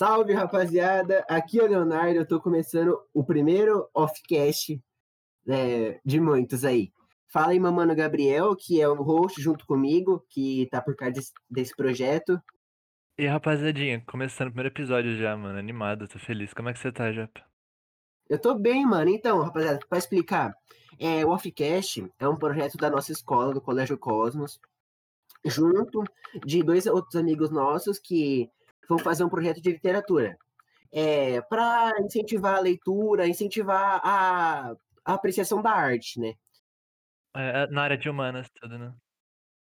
Salve, rapaziada! Aqui é o Leonardo, eu tô começando o primeiro off-cast é, de muitos aí. Fala aí, meu mano Gabriel, que é o host junto comigo, que tá por trás desse, desse projeto. E aí, rapaziadinha, começando o primeiro episódio já, mano, animado, tô feliz. Como é que você tá, Japa? Eu tô bem, mano. Então, rapaziada, pra explicar, é, o Offcast é um projeto da nossa escola, do Colégio Cosmos, junto de dois outros amigos nossos que vão fazer um projeto de literatura. É, para incentivar a leitura, incentivar a, a apreciação da arte, né? É, na área de humanas, tudo, né?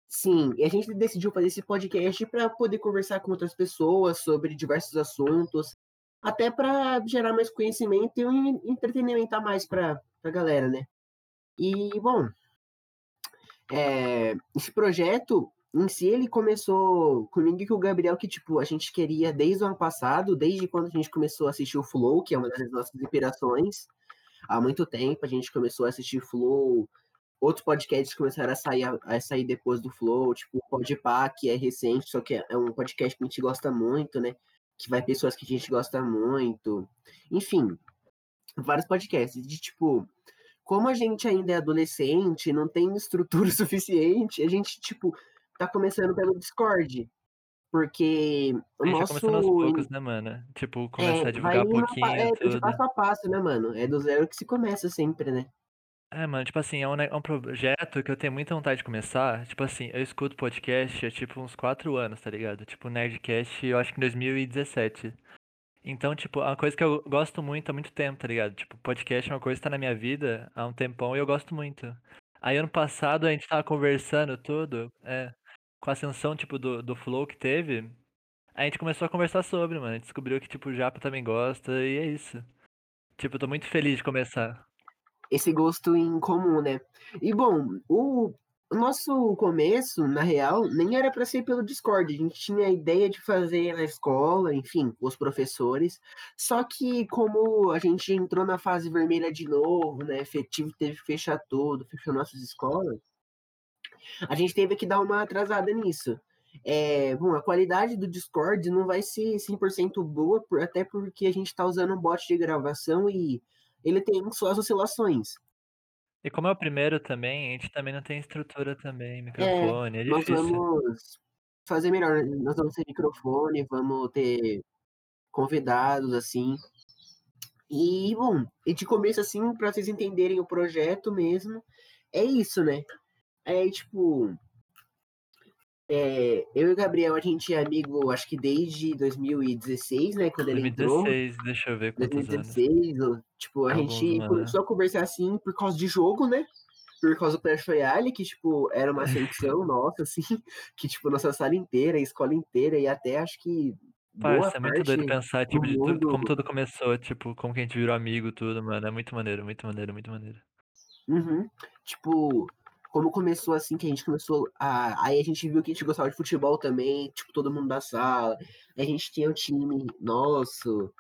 Sim, e a gente decidiu fazer esse podcast para poder conversar com outras pessoas sobre diversos assuntos, até para gerar mais conhecimento e um entretenimento a mais para a galera, né? E, bom, é, esse projeto em si ele começou comigo e com o Gabriel, que, tipo, a gente queria desde o ano passado, desde quando a gente começou a assistir o Flow, que é uma das nossas inspirações, há muito tempo a gente começou a assistir Flow, outros podcasts começaram a sair, a sair depois do Flow, tipo o Podpah, que é recente, só que é um podcast que a gente gosta muito, né? Que vai pessoas que a gente gosta muito. Enfim, vários podcasts. De tipo, como a gente ainda é adolescente, não tem estrutura suficiente, a gente, tipo, tá começando pelo Discord. Porque o nosso. começando aos poucos, né, mano? Tipo, começar É, a divulgar um pouquinho, é, de tudo. passo a passo, né, mano? É do zero que se começa sempre, né? É, mano, tipo assim, é um, é um projeto que eu tenho muita vontade de começar. Tipo assim, eu escuto podcast há tipo uns 4 anos, tá ligado? Tipo, Nerdcast, eu acho que em 2017. Então, tipo, é uma coisa que eu gosto muito há muito tempo, tá ligado? Tipo, podcast é uma coisa que tá na minha vida há um tempão e eu gosto muito. Aí ano passado a gente tava conversando tudo, é, com a ascensão, tipo, do, do Flow que teve, a gente começou a conversar sobre, mano. A gente descobriu que, tipo, o Japa também gosta e é isso. Tipo, eu tô muito feliz de começar. esse gosto em comum, né? E bom, o, nosso começo, na real, nem era para ser pelo Discord. A gente tinha a ideia de fazer na escola, enfim, com os professores. Só que como a gente entrou na fase vermelha de novo, né? Efetivo teve que fechar tudo, fechou nossas escolas. A gente teve que dar uma atrasada nisso. É, bom, a qualidade do Discord não vai ser 100% boa, por- até porque a gente está usando um bot de gravação e ele tem suas oscilações. E como é o primeiro também, a gente também não tem estrutura também, É, microfone, é nós difícil. vamos fazer melhor. Nós vamos ter microfone, vamos ter convidados, assim. E, bom, e de começo, assim, para vocês entenderem o projeto mesmo, é isso, né? É tipo. é, eu e o Gabriel, a gente é amigo, acho que desde 2016, né? Quando ele entrou. 2016, deixa eu ver quantos anos. 2016, ou, tipo, a gente mano. começou a conversar assim por causa de jogo, né? Por causa do Clash Royale, que, tipo, era uma ascensão nossa, assim, que, tipo, nossa sala inteira, a escola inteira, e até acho que Parça, é muito doido pensar, tipo, de tudo, como tudo começou, tipo, como que a gente virou amigo, tudo, mano. É muito maneiro, muito maneiro, muito maneiro. Uhum, tipo, como começou assim, que a gente começou a. Aí a gente viu que a gente gostava de futebol também, tipo, todo mundo da sala. A gente tinha o time nosso.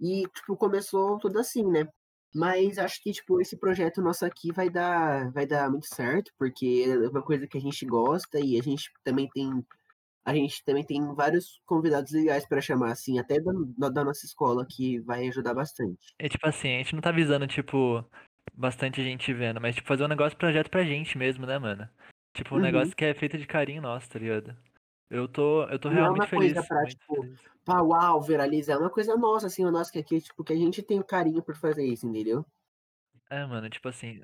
E, tipo, começou tudo assim, né? Mas acho que, tipo, esse projeto nosso aqui vai dar, vai dar muito certo, porque é uma coisa que a gente gosta e a gente também tem. A gente também tem vários convidados legais para chamar, assim, até da da nossa escola, que vai ajudar bastante. É tipo assim, a gente não tá visando, tipo, bastante gente vendo, mas, tipo, fazer um negócio projeto pra gente mesmo, né, mano? Tipo, um Uhum. negócio que é feito de carinho nosso, tá ligado? Eu tô, eu tô Não é realmente uma coisa feliz, pra, tipo, feliz. pá, uau, viralizar. É uma coisa nossa, assim, o nosso que aqui, tipo, que a gente tem o carinho por fazer isso, entendeu? É, mano, tipo assim,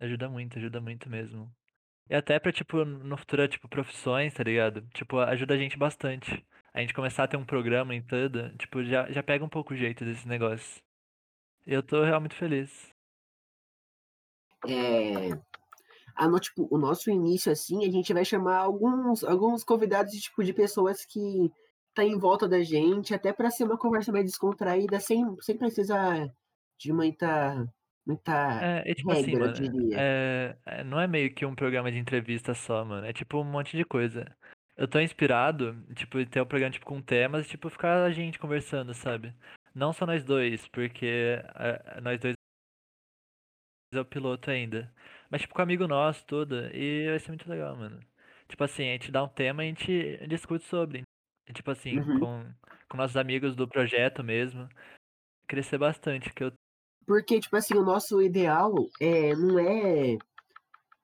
ajuda muito, ajuda muito mesmo. E até pra, tipo, no futuro, tipo, profissões, tá ligado? Tipo, ajuda a gente bastante. A gente começar a ter um programa em tudo, tipo, já, já pega um pouco o jeito desse negócio. Eu tô realmente feliz. É, a no, tipo, o nosso início, assim, a gente vai chamar alguns, alguns convidados, de, tipo, de pessoas que tá em volta da gente, até pra ser uma conversa mais descontraída, sem, sem precisar de muita, muita É, é tipo assim, regra, eu mano, é, é- não é meio que um programa de entrevista só, mano. É tipo um monte de coisa. Eu tô inspirado, tipo, em ter um programa tipo, com temas, tipo, ficar a gente conversando, sabe? Não só nós dois, porque é, nós dois é o piloto ainda. Mas, tipo, com amigo nosso, tudo. E vai ser muito legal, mano. Tipo assim, a gente dá um tema e a gente discute sobre. tipo assim, Uhum. com, com nossos amigos do projeto mesmo. Crescer bastante, que eu Porque, tipo assim, o nosso ideal é, não é,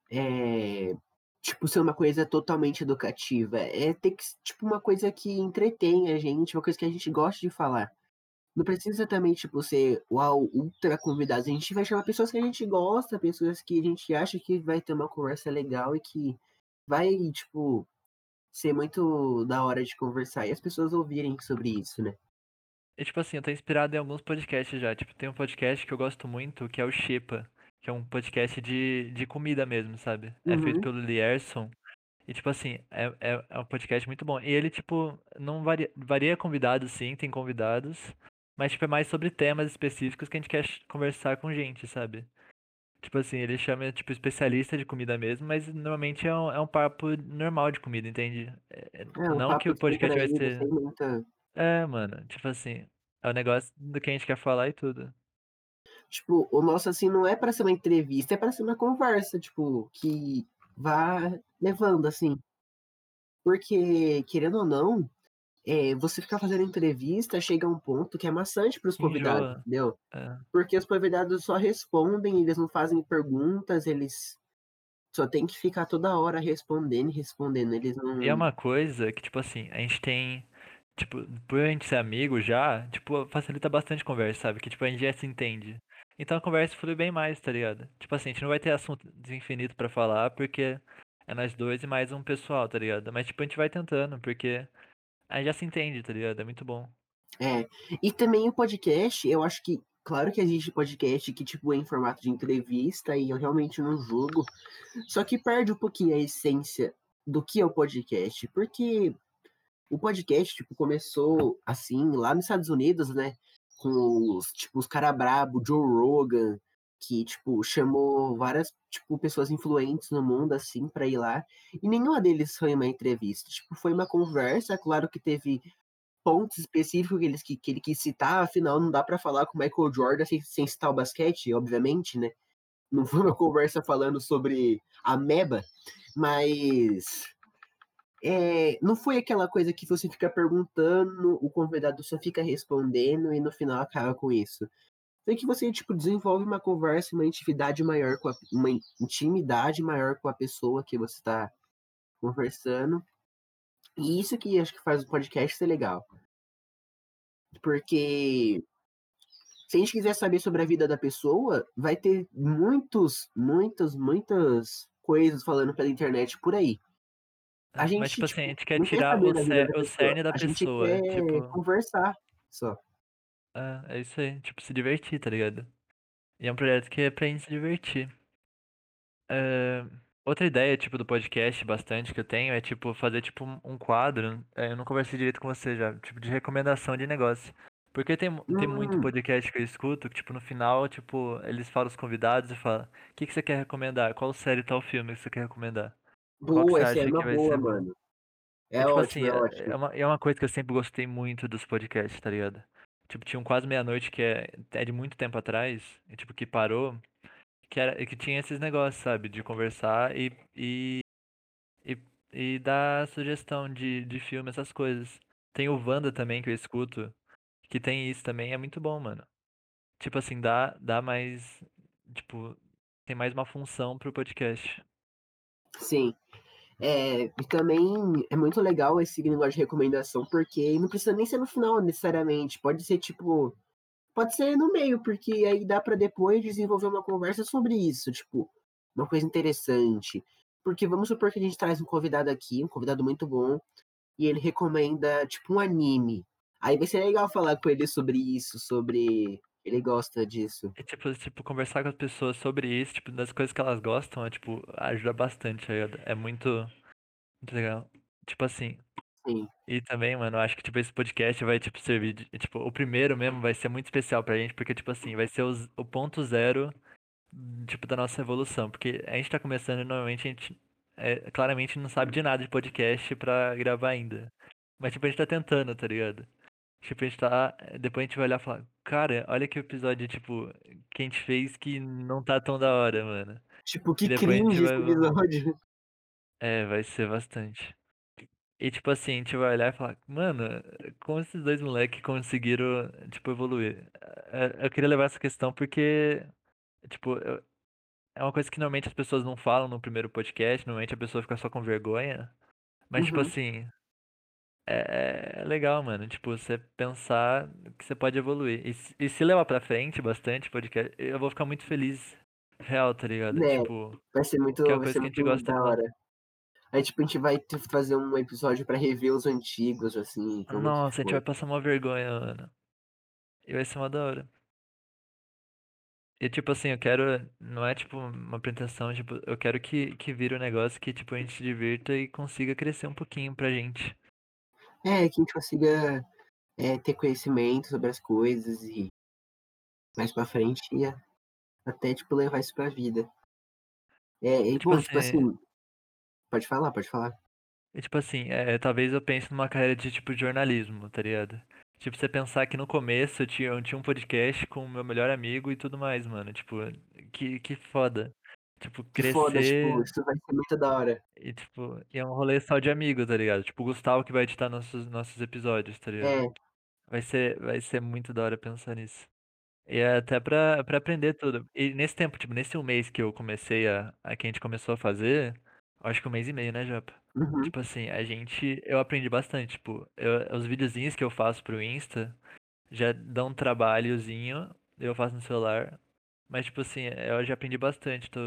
é, tipo, ser uma coisa totalmente educativa. É ter que, tipo, uma coisa que entretém a gente, uma coisa que a gente gosta de falar. Não precisa também, tipo, ser uau, ultra convidados. A gente vai chamar pessoas que a gente gosta, pessoas que a gente acha que vai ter uma conversa legal e que vai, tipo, ser muito da hora de conversar e as pessoas ouvirem sobre isso, né? E, tipo assim, eu tô inspirado em alguns podcasts já. Tipo, tem um podcast que eu gosto muito, que é o Xepa, que é um podcast de, de comida mesmo, sabe? É feito Uhum. pelo Lierson. E, tipo assim, é, é, é um podcast muito bom. E ele, tipo, não varia, varia convidados, sim, tem convidados. Mas, tipo, é mais sobre temas específicos que a gente quer conversar com gente, sabe? Tipo assim, ele chama, tipo, especialista de comida mesmo, mas normalmente é um, é um papo normal de comida, entende? É- é- É um não que o podcast vai ser. muita. É, mano, tipo assim, é o negócio do que a gente quer falar e tudo. Tipo, o nosso assim não é pra ser uma entrevista, é pra ser uma conversa, tipo, que vá levando, assim. Porque, querendo ou não, é, você ficar fazendo entrevista chega a um ponto que é maçante para os convidados, Enjoa. entendeu? É. Porque os convidados só respondem, eles não fazem perguntas, eles só tem que ficar toda hora respondendo e respondendo. Eles E é não. uma coisa que, tipo assim, a gente tem. Tipo, por a gente ser amigo já, tipo, facilita bastante a conversa, sabe? Que, tipo, a gente já se entende. Então a conversa flui bem mais, tá ligado? Tipo assim, a gente não vai ter assunto infinito pra falar, porque é nós dois e mais um pessoal, tá ligado? Mas, tipo, a gente vai tentando, porque a gente já se entende, tá ligado? É muito bom. É. E também o podcast, eu acho que. Claro que existe podcast que, tipo, é em formato de entrevista e eu realmente não julgo. Só que perde um pouquinho a essência do que é o podcast. Porque o podcast, tipo, começou assim, lá nos Estados Unidos, né? Com os, tipo, os cara brabo, Joe Rogan, que, tipo, chamou várias, tipo, pessoas influentes no mundo, assim, pra ir lá. E nenhuma deles foi uma entrevista. Tipo, foi uma conversa, claro que teve pontos específicos que ele, que, que ele quis citar, afinal, não dá pra falar com Michael Jordan sem, sem citar o basquete, obviamente, né? Não foi uma conversa falando sobre a Meba, mas é, não foi aquela coisa que você fica perguntando, o convidado só fica respondendo e no final acaba com isso. Foi que você tipo desenvolve uma conversa, uma intimidade maior com a, uma intimidade maior com a pessoa que você está conversando. E isso que acho que faz o podcast ser legal, porque se a gente quiser saber sobre a vida da pessoa, vai ter muitos, muitas, muitas coisas falando pela internet por aí. A É, Mas, gente, tipo assim, a tipo, gente quer tirar o, cer o pessoa. cerne da A gente pessoa. quer Tipo, conversar só. É, é isso aí. Tipo, se divertir, tá ligado? E é um projeto que é pra gente se divertir. É, outra ideia, tipo, do podcast bastante que eu tenho é, tipo, fazer, tipo, um quadro. é, eu não conversei direito com você já, tipo, de recomendação de negócio. Porque tem, tem muito Hum, podcast que eu escuto que, tipo, no final, tipo, eles falam os convidados e falam: O que que você quer recomendar? Qual série, tal filme que você quer recomendar? Boa, essa é uma boa, ser mano. E, É tipo ótimo, assim, é é ótimo. é uma, é uma coisa que eu sempre gostei muito dos podcasts, tá ligado? Tipo, tinha um Quase Meia-Noite que é, é de muito tempo atrás, e, tipo, que parou, que, era, que tinha esses negócios, sabe? De conversar e, e, e, e dar sugestão de, de filme, essas coisas. Tem o Wanda também, que eu escuto, que tem isso também, é muito bom, mano. Tipo assim, dá, dá mais, tipo, tem mais uma função pro podcast. Sim. É, e também é muito legal esse negócio de recomendação, porque não precisa nem ser no final, necessariamente. Pode ser, tipo, pode ser no meio, porque aí dá pra depois desenvolver uma conversa sobre isso, tipo, uma coisa interessante. Porque vamos supor que a gente traz um convidado aqui, um convidado muito bom, e ele recomenda, tipo, um anime. Aí vai ser legal falar com ele sobre isso, sobre. Ele gosta disso. E, tipo, tipo, conversar com as pessoas sobre isso, tipo, das coisas que elas gostam, é, tipo, ajuda bastante, tá? É muito, muito legal. Tipo assim, Sim, e também, mano, acho que, tipo, esse podcast vai, tipo, servir de, tipo, o primeiro mesmo vai ser muito especial pra gente, porque, tipo assim, vai ser os- o ponto zero, tipo, da nossa evolução. Porque a gente tá começando e normalmente a gente, é, claramente não sabe de nada de podcast pra gravar ainda. Mas, tipo, a gente tá tentando, tá ligado? Tipo, a gente tá. Depois a gente vai olhar e falar, cara, olha que episódio, tipo, que a gente fez que não tá tão da hora, mano. Tipo, que depois cringe esse vai. episódio. É, vai ser bastante. E tipo assim, a gente vai olhar e falar, mano, como esses dois moleques conseguiram, tipo, evoluir? É, Eu queria levar essa questão porque, tipo, eu- é uma coisa que normalmente as pessoas não falam no primeiro podcast, normalmente a pessoa fica só com vergonha. Mas, tipo Uhum. assim, é, é legal, mano. Tipo, você pensar que você pode evoluir. E, se- e se levar pra frente bastante podcast, eu vou ficar muito feliz. Real, tá ligado? Né, Tipo, vai ser que é muito, uma vai coisa ser que a gente muito gosta da hora. Aí, tipo, a gente vai ter fazer um episódio pra rever os antigos, assim, como que Nossa, a gente foi. vai passar uma vergonha, mano. E vai ser uma da hora. E tipo assim, eu quero. Não é tipo uma pretensão, tipo, eu quero que, que vire um negócio que, tipo, a gente se divirta e consiga crescer um pouquinho pra gente. É, que a gente consiga é, ter conhecimento sobre as coisas e mais pra frente e até, tipo, levar isso pra vida. É, E, e, tipo bom, tipo assim, assim, pode falar, pode falar. e, tipo assim, é, talvez eu pense numa carreira de tipo jornalismo, tá ligado? Tipo, você pensar que no começo eu tinha, eu tinha um podcast com o meu melhor amigo e tudo mais, mano. Tipo, que, que foda. Tipo, Que foda, tipo, crescer isso vai ser muito da hora. e, tipo, e é um rolê só de amigo, tá ligado? Tipo, o Gustavo que vai editar nossos, nossos episódios, tá ligado? É, Vai ser, vai ser muito da hora pensar nisso. E é até pra, pra aprender tudo. E nesse tempo, tipo, nesse um mês que eu comecei a, a que a gente começou a fazer, acho que um mês e meio, né, Japa? uhum, Tipo assim, a gente, eu aprendi bastante, tipo, eu- os videozinhos que eu faço pro Insta já dão um trabalhozinho, eu faço no celular, mas tipo assim, eu já aprendi bastante, tô...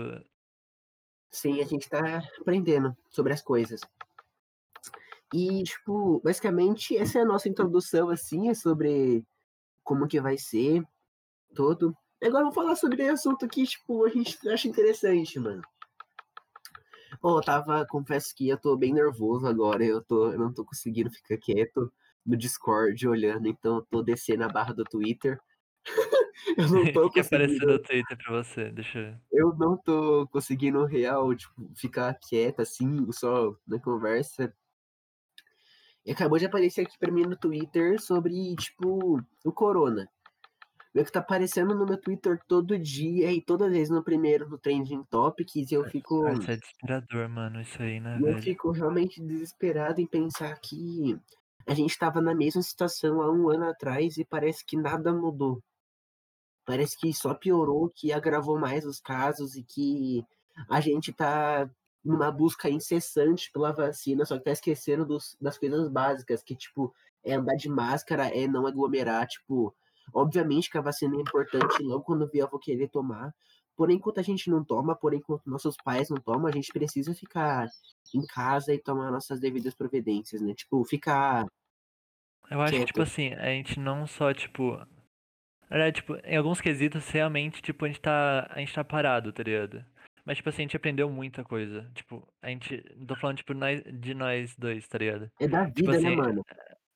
sim, a gente tá aprendendo sobre as coisas. E, tipo, basicamente, essa é a nossa introdução, assim, sobre como que vai ser todo. Agora vamos falar sobre um assunto que, tipo, a gente acha interessante, mano. Pô, tava, confesso que eu tô bem nervoso agora, eu, tô, eu não tô conseguindo ficar quieto no Discord olhando, então eu tô descendo a barra do Twitter. Eu não tô que apareceu no conseguindo, Twitter pra você? Deixa eu eu não tô conseguindo real, tipo, ficar quieto assim, só na conversa. E acabou de aparecer aqui pra mim no Twitter sobre, tipo, o Corona. Meio que tá aparecendo no meu Twitter todo dia e toda vez no primeiro, no Trending Topics, e eu fico, isso é desesperador, mano, isso aí, né, eu velho? fico realmente desesperado em pensar que a gente tava na mesma situação há um ano atrás e parece que nada mudou. Parece que só piorou, que agravou mais os casos e que a gente tá numa busca incessante pela vacina, só que tá esquecendo dos, das coisas básicas, que, tipo, é andar de máscara, é não aglomerar, tipo, obviamente que a vacina é importante, logo quando vier eu vou querer tomar, porém, enquanto a gente não toma, porém, enquanto nossos pais não tomam, a gente precisa ficar em casa e tomar nossas devidas providências, né? Tipo, ficar Eu acho que, tipo assim, a gente não só, tipo, Verdade, tipo, em alguns quesitos, realmente, tipo, a gente tá, a gente tá parado, tá ligado? Mas, tipo assim, a gente aprendeu muita coisa. Tipo, a gente, não tô falando, tipo, nós- de nós dois, tá ligado? É da Tipo vida, né, assim, mano?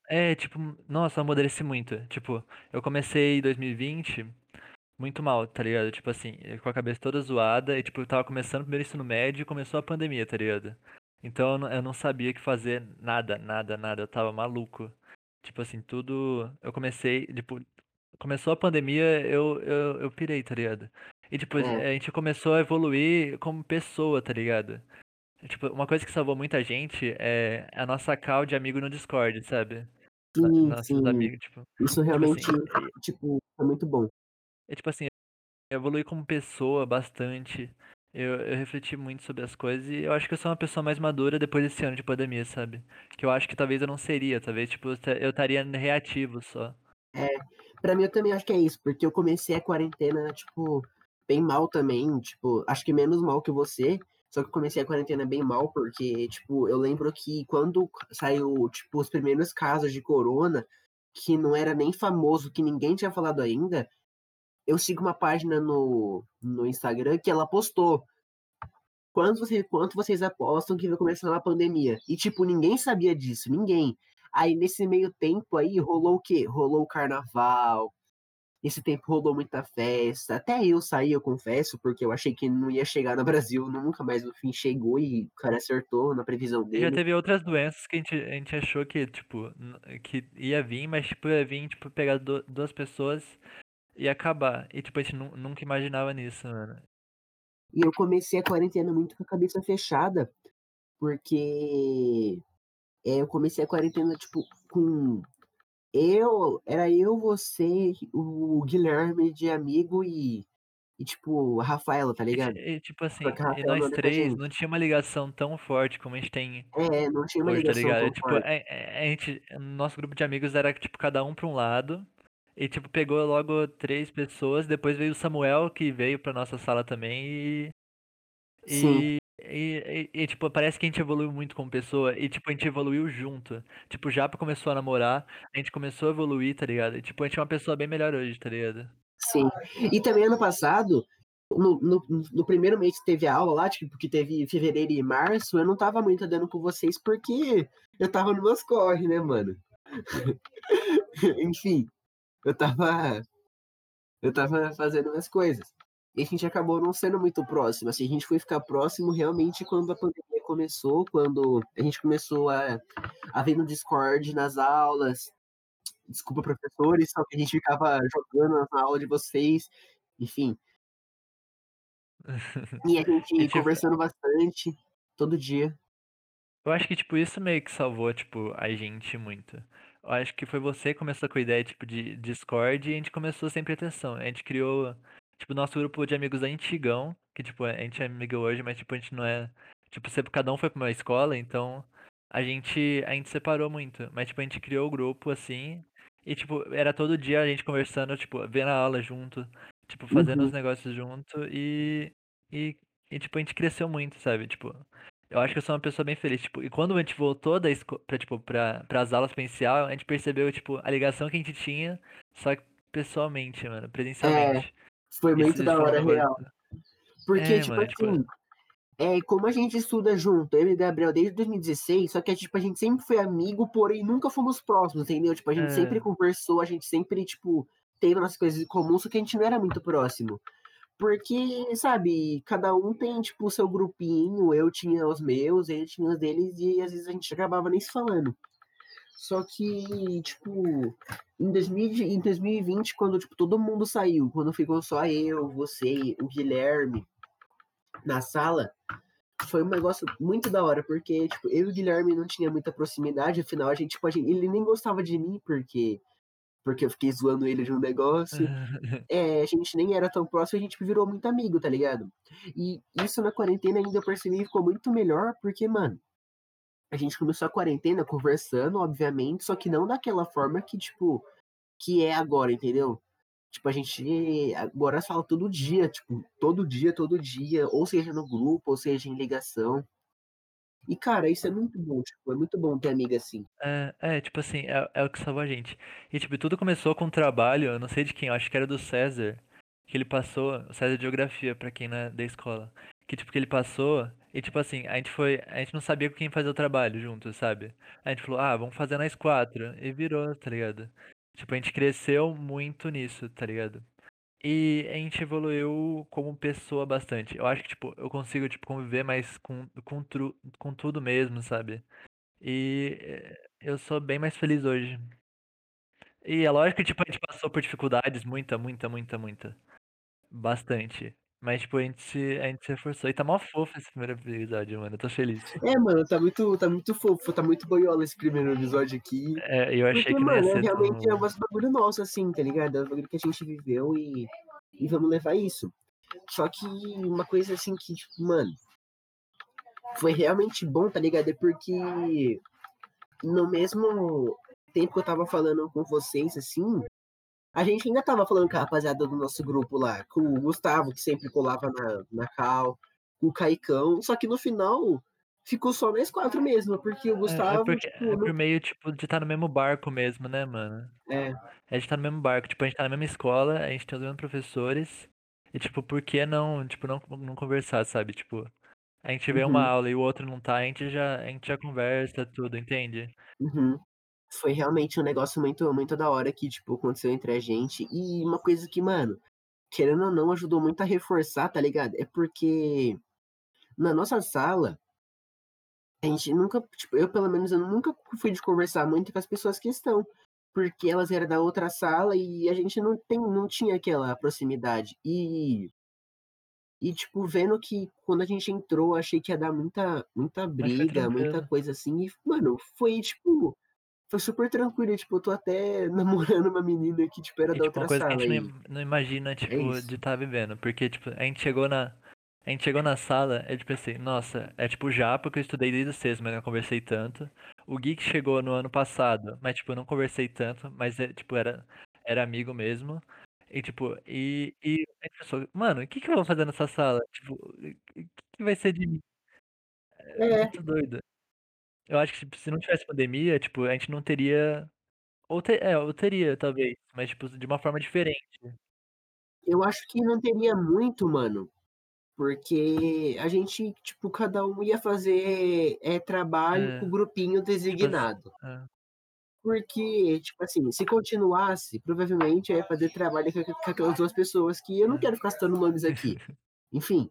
é, tipo, nossa, eu amadureci muito. Tipo, eu comecei em 2020 muito mal, tá ligado? Tipo assim, com a cabeça toda zoada e, tipo, eu tava começando o primeiro ensino médio e começou a pandemia, tá ligado? Então eu não, eu não sabia o que fazer, nada, nada, nada. Eu tava maluco. Tipo assim, tudo. Eu comecei, tipo, começou a pandemia, eu, eu, eu pirei, tá ligado? E depois É, a gente começou a evoluir como pessoa, tá ligado? Tipo, uma coisa que salvou muita gente é a nossa call de amigo no Discord, sabe? Sim, Nossos sim. amigos, tipo, Isso tipo realmente, assim, e- tipo, é muito bom. é tipo assim, eu evolui como pessoa bastante. Eu, eu refleti muito sobre as coisas e eu acho que eu sou uma pessoa mais madura depois desse ano de pandemia, sabe? Que eu acho que talvez eu não seria, talvez, tipo, eu estaria reativo só. É, pra mim eu também acho que é isso, porque eu comecei a quarentena, tipo, bem mal também, tipo, acho que menos mal que você, só que eu comecei a quarentena bem mal, porque, tipo, eu lembro que quando saiu, tipo, os primeiros casos de corona, que não era nem famoso, que ninguém tinha falado ainda, eu sigo uma página no, no Instagram que ela postou quanto, você, quanto vocês apostam que vai começar uma pandemia? E, tipo, ninguém sabia disso, ninguém. Aí, nesse meio tempo aí, rolou o quê? Rolou o carnaval, esse tempo rolou muita festa. Até eu saí, eu confesso, porque eu achei que não ia chegar no Brasil nunca, mas no fim chegou e o cara acertou na previsão E já dele. teve outras doenças que a gente, a gente achou que, tipo, que ia vir, mas, tipo, ia vir, tipo, pegar du- duas pessoas e acabar. E, tipo, a gente nu- nunca imaginava nisso, mano. E eu comecei a quarentena muito com a cabeça fechada, porque é, eu comecei a quarentena, tipo, com eu, era eu, você, o Guilherme de amigo e, e tipo, a Rafaela, tá ligado? e, tipo assim, e Rafaela não nós três não tinha uma ligação tão forte como a gente tem É, não tinha uma hoje, tá ligação ligado? tão Tipo, forte. a- a gente, nosso grupo de amigos era, tipo, cada um pra um lado. E, tipo, pegou logo três pessoas. Depois veio o Samuel, que veio pra nossa sala também. E, Sim, e, e, e, tipo, parece que a gente evoluiu muito como pessoa. E, tipo, a gente evoluiu junto. Tipo, Japa começou a namorar. A gente começou a evoluir, tá ligado? E, tipo, a gente é uma pessoa bem melhor hoje, tá ligado? sim. E também ano passado, no, no, no primeiro mês que teve a aula lá, tipo, que teve fevereiro e março, eu não tava muito dando com vocês porque eu tava no meus corre, né, mano? Enfim, eu tava, eu tava fazendo minhas coisas. E a gente acabou não sendo muito próximo. Assim, a gente foi ficar próximo realmente quando a pandemia começou, quando a gente começou a, a ver no Discord, nas aulas. Desculpa, professores, só que a gente ficava jogando na aula de vocês. Enfim, e a E, gente tipo, conversando bastante, todo dia. Eu acho que, tipo, isso meio que salvou, tipo, a gente muito. Eu acho que foi você que começou com a ideia, tipo, de Discord e a gente começou sem pretensão. A gente criou, tipo, nosso grupo de amigos antigão, que, tipo, a gente é amigo hoje, mas, tipo, a gente não é... Tipo, sempre, cada um foi pra uma escola, então a gente, a gente separou muito. Mas, tipo, a gente criou o grupo, assim, e, tipo, era todo dia a gente conversando, tipo, vendo a aula junto, tipo, fazendo os Uhum. negócios junto e... E, e, tipo, a gente cresceu muito, sabe? Tipo, eu acho que eu sou uma pessoa bem feliz, tipo, e quando a gente voltou da esco pra, tipo, pra, pras aulas presencial, a gente percebeu, tipo, a ligação que a gente tinha, só que pessoalmente, mano, É, presencialmente. Foi muito da hora, real. Porque, É, tipo mano, tipo, assim, é, como a gente estuda junto, eu e o Gabriel desde 2016, só que tipo, a gente sempre foi amigo, porém nunca fomos próximos, entendeu? Tipo, a gente sempre é, conversou, a gente sempre, tipo, teve nossas coisas em comum, só que a gente não era muito próximo. Porque, sabe, cada um tem, tipo, o seu grupinho, eu tinha os meus, ele tinha os deles, e às vezes a gente acabava nem se falando. Só que, tipo, em 2000, em 2020, quando, tipo, todo mundo saiu, quando ficou só eu, você, o Guilherme na sala, foi um negócio muito da hora, porque, tipo, eu e o Guilherme não tinha muita proximidade, afinal, a gente, tipo, a gente, ele nem gostava de mim, porque, porque eu fiquei zoando ele de um negócio. É, a gente nem era tão próximo, a gente virou muito amigo, tá ligado? E isso na quarentena ainda eu percebi ficou muito melhor, porque, mano, a gente começou a quarentena conversando, obviamente, só que não daquela forma que, tipo, que é agora, entendeu? Tipo, a gente agora fala todo dia, tipo, todo dia, todo dia, ou seja no grupo, ou seja em ligação. E, cara, isso é muito bom, tipo, é muito bom ter amiga assim. é, é, tipo assim, é, é o que salvou a gente. E, tipo, tudo começou com um trabalho, eu não sei de quem, eu acho que era do César, que ele passou, o César de Geografia, pra quem não é da escola. Que, tipo, que ele passou, e, tipo assim, a gente foi, a gente não sabia com quem fazer o trabalho junto, sabe? A gente falou, ah, vamos fazer nós quatro, e virou, tá ligado? Tipo, a gente cresceu muito nisso, tá ligado? E a gente evoluiu como pessoa bastante. Eu acho que, tipo, eu consigo, tipo, conviver mais com, com, tru- com tudo mesmo, sabe? E eh, eu sou bem mais feliz hoje. E é lógico que, tipo, a gente passou por dificuldades, muita, muita, muita, muita. Bastante. Mas, tipo, a gente se, a gente se esforçou. E tá mó fofo esse primeiro episódio, mano. Eu tô feliz. É, mano, tá muito, tá muito fofo, tá muito boiola esse primeiro episódio aqui. É, eu achei Porque, que não ia mano, é ser realmente é tão. um bagulho nosso, assim, tá ligado? É um bagulho que a gente viveu e, e vamos levar isso. Só que uma coisa assim que, tipo, mano, foi realmente bom, tá ligado? É porque no mesmo tempo que eu tava falando com vocês, assim, a gente ainda tava falando com a rapaziada do nosso grupo lá, com o Gustavo, que sempre colava na, na Cal, com o Caicão, só que no final ficou só nós quatro mesmo, porque o É, é Gustavo, porque tipo, é por meio, tipo, de estar no mesmo barco mesmo, né, mano? É, A gente tá no mesmo barco, tipo, a gente tá na mesma escola, a gente tem os mesmos professores. E, tipo, por que não, tipo, não, não conversar, sabe? Tipo, a gente vê uma uhum, aula e o outro não tá, a gente já, a gente já conversa tudo, entende? uhum. Foi realmente um negócio muito, muito da hora que, tipo, aconteceu entre a gente. E uma coisa que, mano, querendo ou não, ajudou muito a reforçar, tá ligado? É porque na nossa sala, a gente nunca, tipo, eu pelo menos eu nunca fui de conversar muito com as pessoas que estão, porque elas eram da outra sala e a gente não tem, não tinha aquela proximidade. E E, tipo, vendo que quando a gente entrou, achei que ia dar muita muita briga, muita coisa assim, e, mano, foi, tipo, foi super tranquilo, tipo, eu tô até namorando uma menina que, tipo, era E, da tipo, uma outra coisa que a sala gente não e im não imagina, é tipo, de isso. estar vivendo, porque, tipo, a gente chegou na a gente chegou na sala, eu tipo assim, nossa, é tipo o Japa que eu estudei desde o sexto, mas não conversei tanto. O Gui que chegou no ano passado, mas, tipo, eu não conversei tanto, mas, é, tipo, era era amigo mesmo. E, tipo, e e a gente pensou: "Mano, o que que eu vou fazer nessa sala? Tipo, o que que vai ser de mim?" É É, muito doido. Eu acho que, se não tivesse pandemia, tipo, a gente não teria ou te é, ou teria talvez, mas, tipo, de uma forma diferente. eu acho que não teria muito, mano, porque a gente, tipo, cada um ia fazer, eh, trabalho com o É, grupinho tipo designado. é. Porque, tipo assim, se continuasse, provavelmente eu ia fazer trabalho com com aquelas 2 pessoas que eu não É. quero ficar citando nomes aqui. Enfim,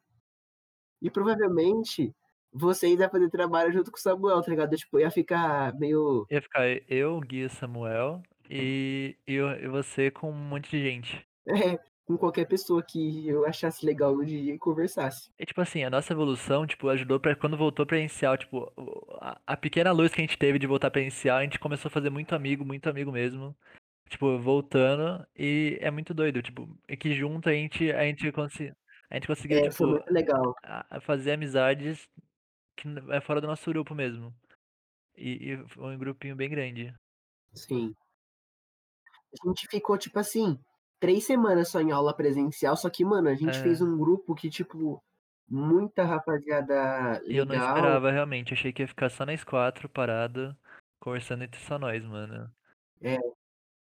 e provavelmente vocês iam fazer trabalho junto com o Samuel, tá ligado? Tipo, ia ficar meio Ia ficar eu, Gui Samuel e e eu e você com um monte de gente. é, com qualquer pessoa que eu achasse legal no dia e conversasse. E, tipo assim, a nossa evolução, tipo, ajudou pra quando voltou presencial, tipo, o a a pequena luz que a gente teve de voltar presencial, a gente começou a fazer muito amigo, muito amigo mesmo. Tipo, voltando e é muito doido, tipo, é que junto a gente a gente consi a gente conseguiu, É, tipo, legal. a a fazer amizades que é fora do nosso grupo mesmo. E e foi um grupinho bem grande. Sim. A gente ficou, tipo assim, 3 semanas só em aula presencial, só que, mano, a gente fez É. um grupo que, tipo, muita rapaziada E eu não legal. esperava realmente, achei que ia ficar só nós 4 parado, conversando entre só nós, mano. É,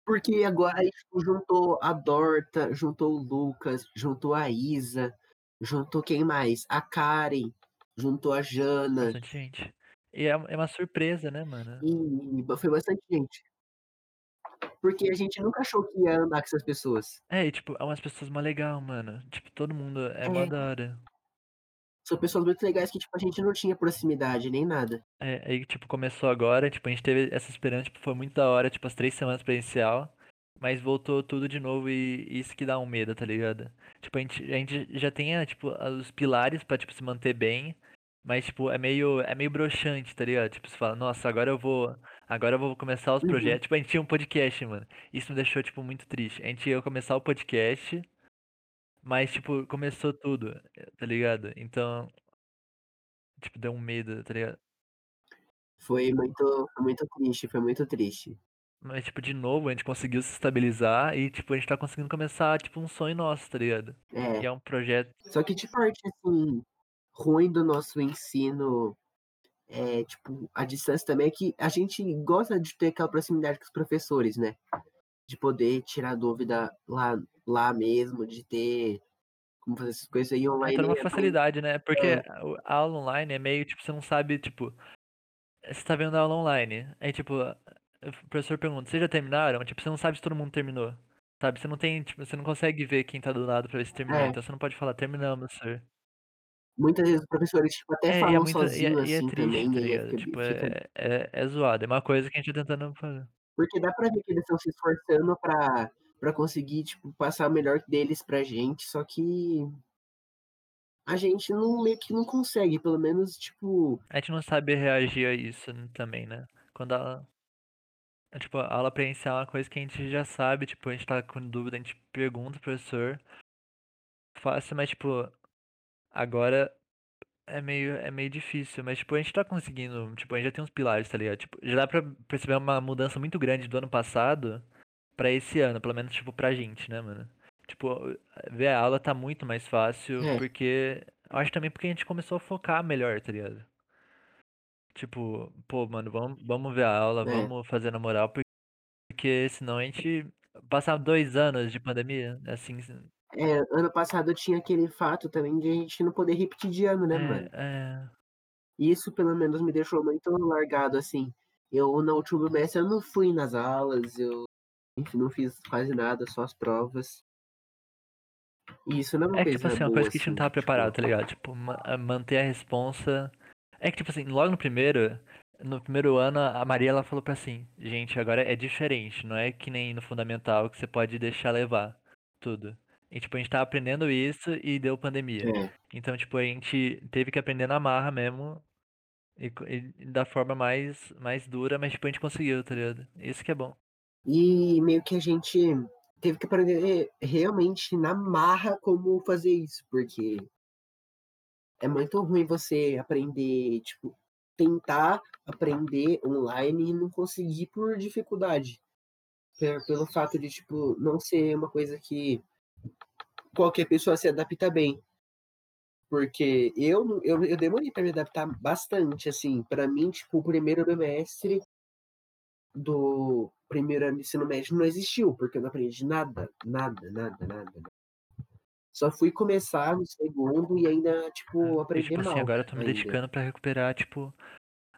porque agora tipo, juntou a Dorta, juntou o Lucas, juntou a Isa, juntou quem mais? A Karen, juntou a Jana, Bastante gente. E é é uma surpresa, né, mano. e foi bastante gente. Porque a gente nunca achou que ia andar com essas pessoas. É, e tipo, é umas pessoas mó legal, mano. Tipo, todo mundo é mó É, da hora. são pessoas muito legais que, tipo, a gente não tinha proximidade nem nada. É, aí, tipo, começou agora, tipo, a gente teve essa esperança, tipo, foi muito da hora, tipo, as três semanas presencial, mas voltou tudo de novo e isso que dá um medo, tá ligado? Tipo, a gente, a gente já tem, ah, tipo, os pilares pra, tipo, se manter bem, mas, tipo, é meio, é meio broxante, tá ligado? Tipo, você fala, nossa, agora eu vou, agora eu vou começar os Uhum. projetos. Tipo, a gente tinha um podcast, mano. Isso me deixou, tipo, muito triste. A gente ia começar o podcast, mas, tipo, começou tudo, tá ligado? Então, tipo, deu um medo, tá ligado? Foi muito foi muito triste, foi muito triste. Mas, tipo, de novo, a gente conseguiu se estabilizar e, tipo, a gente tá conseguindo começar, tipo, um sonho nosso, tá ligado? É, Que é um projeto. só que, tipo, a parte, assim, ruim do nosso ensino, é, tipo, a distância também é que a gente gosta de ter aquela proximidade com os professores, né, de poder tirar dúvida lá lá mesmo, de ter como fazer essas coisas aí É online uma é facilidade, né? Porque é, a aula online é meio, tipo, você não sabe, tipo, você tá vendo a aula online. Aí, tipo, o professor pergunta, vocês já terminaram? Tipo, você não sabe se todo mundo terminou. Sabe? Você não tem, tipo, você não consegue ver quem tá do lado pra ver se terminou. é, Então você não pode falar, terminamos, sir. muitas vezes os professores, tipo, até É, e é falam muito. E sozinho, é, e é assim, triste, também, tá e Tipo, é, é, é zoado. É uma coisa que a gente tá tentando fazer. porque dá pra ver que eles estão se esforçando pra pra conseguir, tipo, passar o melhor deles pra gente, só que a gente não meio que não consegue, pelo menos, tipo A gente não sabe reagir a isso também, né? Quando a, é, tipo, a aula presencial é uma coisa que a gente já sabe, tipo, a gente tá com dúvida, a gente pergunta pro professor, fácil, mas, tipo, agora é meio, é meio difícil, mas, tipo, a gente tá conseguindo, tipo, a gente já tem uns pilares, tá ligado? Tipo, já dá pra perceber uma mudança muito grande do ano passado pra esse ano, pelo menos, tipo, pra gente, né, mano? Tipo, ver a aula tá muito mais fácil, é, porque, eu acho também porque a gente começou a focar melhor, tá ligado? Tipo, pô, mano, vamos, vamos ver a aula, é. vamos fazer na moral, porque senão a gente passar dois anos de pandemia, assim, É, ano passado tinha aquele fato também de a gente não poder repetir de ano, né, é, mano. é, Isso pelo menos me deixou muito largado, assim. Eu, no último mês, eu não fui nas aulas, eu, enfim, não fiz quase nada, só as provas. E isso não é uma é que, tipo assim, é uma boa, coisa que a gente não assim, tava preparado, tipo, tá ligado? Tipo, ma- manter a responsa. É que, tipo assim, logo no primeiro, no primeiro ano, a Maria, ela falou pra assim, gente, agora é diferente, não é que nem no fundamental que você pode deixar levar tudo. E, tipo, a gente tava aprendendo isso e deu pandemia. É. Então, tipo, a gente teve que aprender na marra mesmo. E, e da forma mais, mais dura, mas, tipo, a gente conseguiu, tá ligado? Isso que é bom. E meio que a gente teve que aprender realmente na marra como fazer isso, porque é muito ruim você aprender, tipo, tentar aprender online e não conseguir por dificuldade. Pelo fato de, tipo, não ser uma coisa que qualquer pessoa se adapta bem. Porque eu, eu, eu demorei para me adaptar bastante, assim. para mim, tipo, o primeiro bimestre do primeiro ano de ensino médio não existiu, porque eu não aprendi nada, nada, nada, nada. Só fui começar no segundo e ainda, tipo, é, aprender e, tipo, mal. Assim, agora eu tô me ainda. dedicando para recuperar, tipo,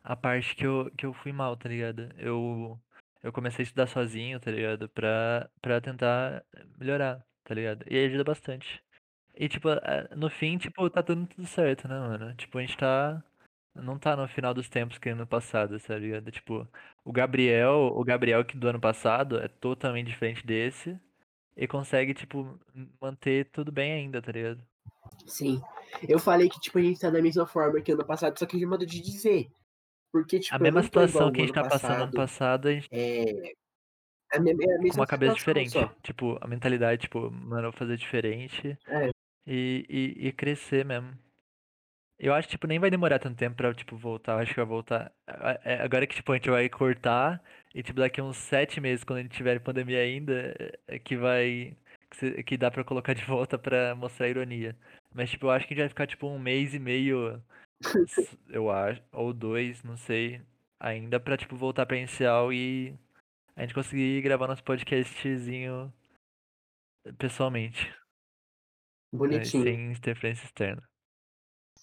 a parte que eu, que eu fui mal, tá ligado? Eu, eu comecei a estudar sozinho, tá ligado? Pra, pra tentar melhorar, tá ligado? E ajuda bastante. E, tipo, no fim, tipo, tá tudo, tudo certo, né, mano? Tipo, a gente tá. Não tá no final dos tempos que ano passado, tá ligado? Tipo, o Gabriel, o Gabriel que do ano passado é totalmente diferente desse. E consegue, tipo, manter tudo bem ainda, tá ligado? Sim. Eu falei que, tipo, a gente tá da mesma forma que ano passado, só que de modo de dizer. Porque, tipo, a mesma situação que a gente tá passando ano passado, a gente. É, a mesma, é a mesma com uma cabeça diferente. Só. Tipo, a mentalidade, tipo, mano, fazer diferente. É. E, e, e crescer mesmo. Eu acho que, tipo, nem vai demorar tanto tempo pra, tipo, voltar. Eu acho que vai voltar. É, agora que, tipo, a gente vai cortar. E, tipo, daqui uns sete meses, quando a gente tiver pandemia ainda, é que vai. Que dá pra colocar de volta pra mostrar ironia. Mas, tipo, eu acho que a gente vai ficar, tipo, um mês e meio. eu acho. Ou dois, não sei. Ainda pra, tipo, voltar pra inicial e. A gente conseguir gravar nosso podcastzinho pessoalmente. Bonitinho. Sem interferência externa.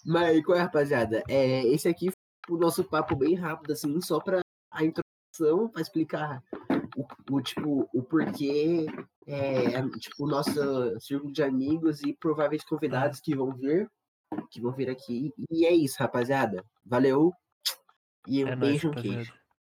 Mas qual é, rapaziada? É, esse aqui foi o nosso papo bem rápido, assim, só para a introdução, para explicar o, o, tipo, o porquê, é, tipo, o nosso círculo de amigos e prováveis convidados que vão vir, que vão vir aqui. E é isso, rapaziada. Valeu. E um é beijo, um queijo.